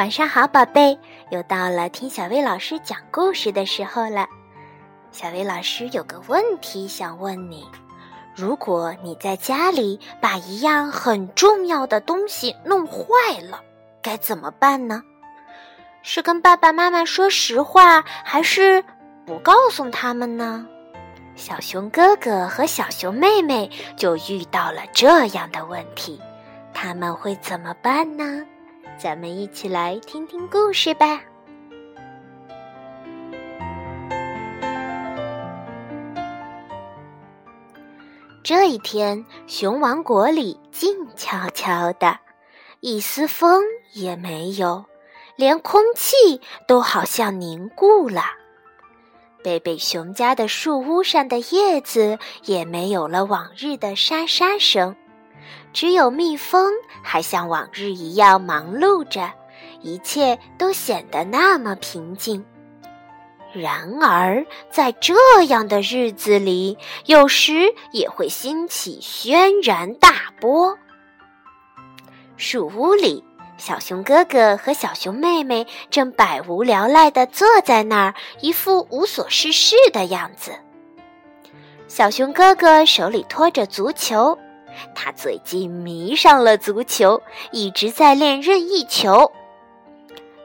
晚上好，宝贝，又到了听小薇老师讲故事的时候了。小薇老师有个问题想问你：如果你在家里把一样很重要的东西弄坏了，该怎么办呢？是跟爸爸妈妈说实话，还是不告诉他们呢？小熊哥哥和小熊妹妹就遇到了这样的问题，他们会怎么办呢？咱们一起来听听故事吧。这一天，熊王国里静悄悄的，一丝风也没有，连空气都好像凝固了。贝贝熊家的树屋上的叶子也没有了往日的沙沙声。只有蜜蜂还像往日一样忙碌着，一切都显得那么平静。然而，在这样的日子里，有时也会兴起轩然大波。树屋里，小熊哥哥和小熊妹妹正百无聊赖地坐在那儿，一副无所事事的样子。小熊哥哥手里托着足球。他最近迷上了足球，一直在练任意球。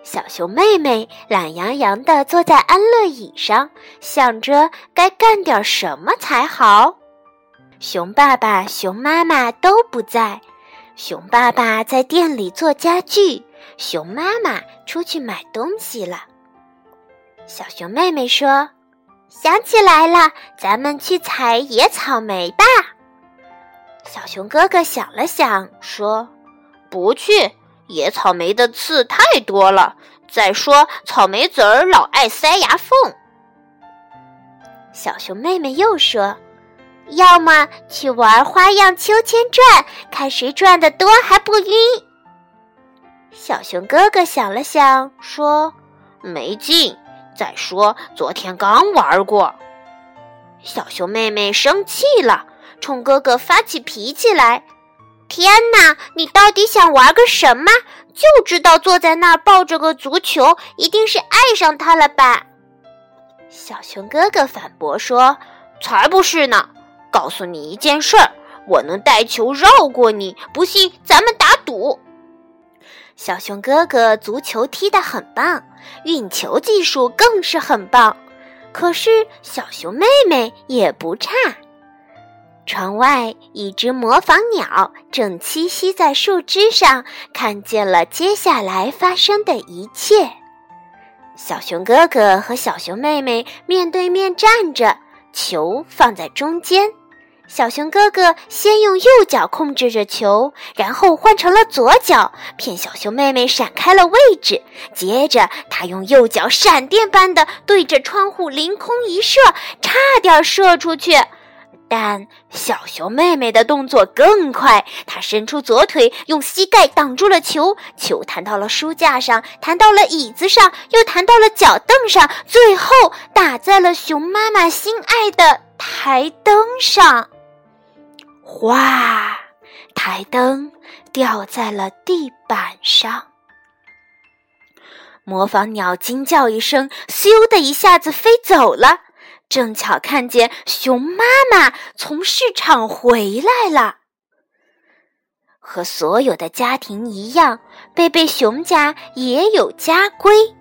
小熊妹妹懒洋洋地坐在安乐椅上，想着该干点什么才好。熊爸爸、熊妈妈都不在，熊爸爸在店里做家具，熊妈妈出去买东西了。小熊妹妹说：“想起来了，咱们去采野草莓吧。”小熊哥哥想了想，说：“不去，野草莓的刺太多了。再说，草莓籽儿老爱塞牙缝。”小熊妹妹又说：“要么去玩花样秋千转，看谁转的多还不晕。”小熊哥哥想了想，说：“没劲。再说，昨天刚玩过。”小熊妹妹生气了。冲哥哥发起脾气来！天哪，你到底想玩个什么？就知道坐在那儿抱着个足球，一定是爱上他了吧？小熊哥哥反驳说：“才不是呢！告诉你一件事儿，我能带球绕过你，不信咱们打赌。”小熊哥哥足球踢得很棒，运球技术更是很棒，可是小熊妹妹也不差。窗外，一只模仿鸟正栖息在树枝上，看见了接下来发生的一切。小熊哥哥和小熊妹妹面对面站着，球放在中间。小熊哥哥先用右脚控制着球，然后换成了左脚，骗小熊妹妹闪开了位置。接着，他用右脚闪电般的对着窗户凌空一射，差点射出去。但小熊妹妹的动作更快，她伸出左腿，用膝盖挡住了球，球弹到了书架上，弹到了椅子上，又弹到了脚凳上，最后打在了熊妈妈心爱的台灯上。哗！台灯掉在了地板上。模仿鸟惊叫一声，咻的一下子飞走了。正巧看见熊妈妈从市场回来了。和所有的家庭一样，贝贝熊家也有家规：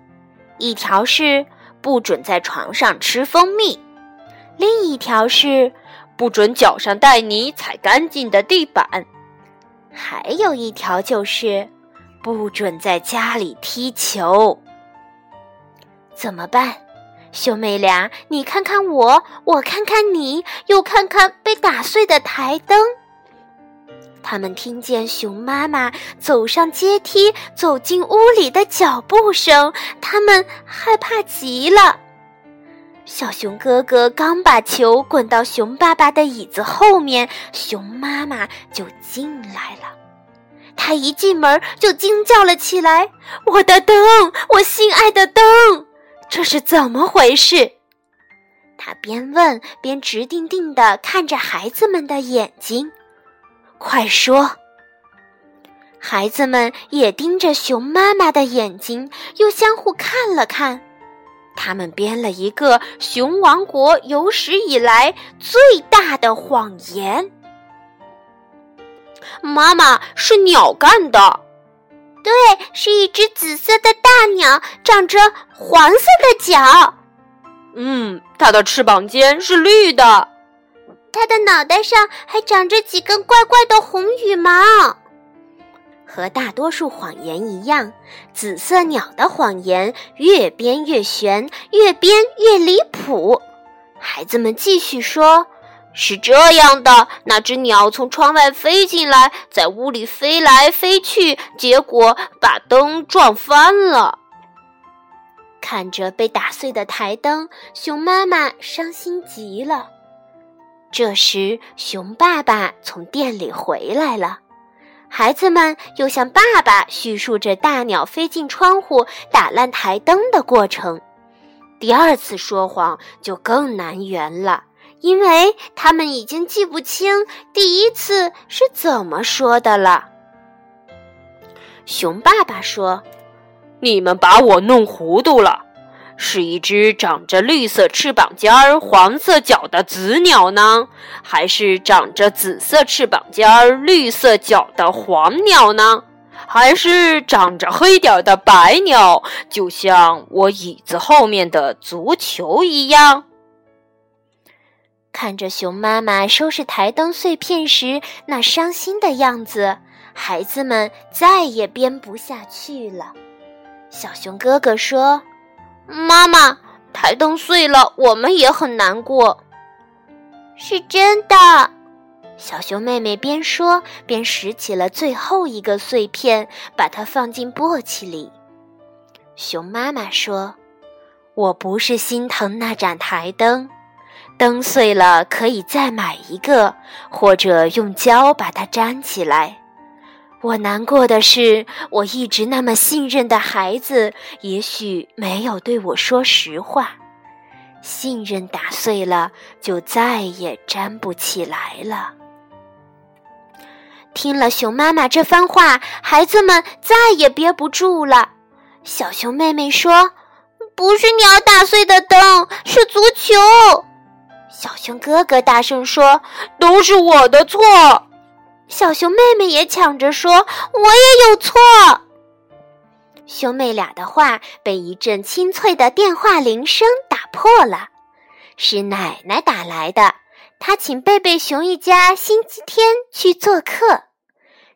一条是不准在床上吃蜂蜜，另一条是不准脚上带泥、踩干净的地板，还有一条就是不准在家里踢球。怎么办？兄妹俩，你看看我，我看看你，又看看被打碎的台灯。他们听见熊妈妈走上阶梯、走进屋里的脚步声，他们害怕极了。小熊哥哥刚把球滚到熊爸爸的椅子后面，熊妈妈就进来了。他一进门就惊叫了起来：“我的灯，我心爱的灯！”这是怎么回事？他边问边直定定地看着孩子们的眼睛。快说！孩子们也盯着熊妈妈的眼睛，又相互看了看。他们编了一个熊王国有史以来最大的谎言。妈妈是鸟干的，对，是一只紫色的大鸟，长着黄色的脚。嗯，它的翅膀尖是绿的，它的脑袋上还长着几根怪怪的红羽毛。和大多数谎言一样，紫色鸟的谎言越编越悬，越编越离谱。孩子们继续说：“是这样的，那只鸟从窗外飞进来，在屋里飞来飞去，结果把灯撞翻了。”看着被打碎的台灯，熊妈妈伤心极了。这时，熊爸爸从店里回来了。孩子们又向爸爸叙述着大鸟飞进窗户打烂台灯的过程。第二次说谎就更难圆了，因为他们已经记不清第一次是怎么说的了。熊爸爸说：“你们把我弄糊涂了。”是一只长着绿色翅膀尖儿、黄色脚的紫鸟呢，还是长着紫色翅膀尖儿、绿色脚的黄鸟呢？还是长着黑点的白鸟，就像我椅子后面的足球一样？看着熊妈妈收拾台灯碎片时那伤心的样子，孩子们再也编不下去了。小熊哥哥说。妈妈，台灯碎了，我们也很难过。是真的，小熊妹妹边说边拾起了最后一个碎片，把它放进簸箕里。熊妈妈说：“我不是心疼那盏台灯，灯碎了可以再买一个，或者用胶把它粘起来。”我难过的是，我一直那么信任的孩子，也许没有对我说实话。信任打碎了，就再也粘不起来了。听了熊妈妈这番话，孩子们再也憋不住了。小熊妹妹说：“不是鸟打碎的灯，是足球。”小熊哥哥大声说：“都是我的错。”小熊妹妹也抢着说：“我也有错。”兄妹俩的话被一阵清脆的电话铃声打破了，是奶奶打来的。她请贝贝熊一家星期天去做客。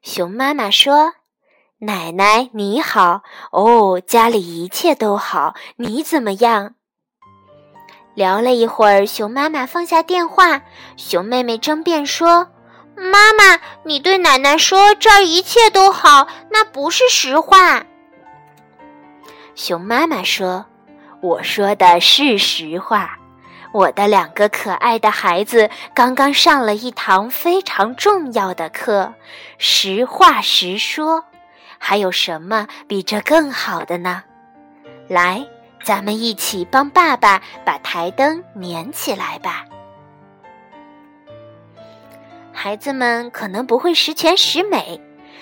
熊妈妈说：“奶奶你好，哦，家里一切都好，你怎么样？”聊了一会儿，熊妈妈放下电话，熊妹妹争辩说。妈妈，你对奶奶说这儿一切都好，那不是实话。熊妈妈说：“我说的是实话。我的两个可爱的孩子刚刚上了一堂非常重要的课，实话实说。还有什么比这更好的呢？来，咱们一起帮爸爸把台灯粘起来吧。”孩子们可能不会十全十美，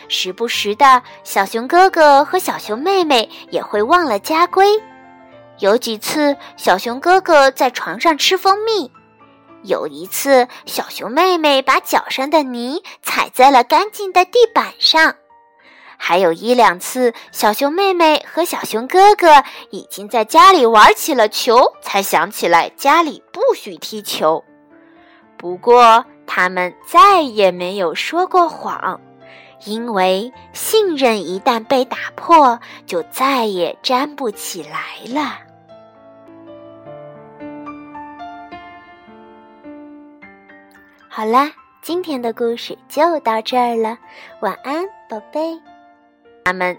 时不时的小熊哥哥和小熊妹妹也会忘了家规。有几次，小熊哥哥在床上吃蜂蜜；有一次，小熊妹妹把脚上的泥踩在了干净的地板上；还有一两次，小熊妹妹和小熊哥哥已经在家里玩起了球，才想起来家里不许踢球。不过，他们再也没有说过谎，因为信任一旦被打破，就再也粘不起来了。好啦，今天的故事就到这儿了，晚安，宝贝。他们。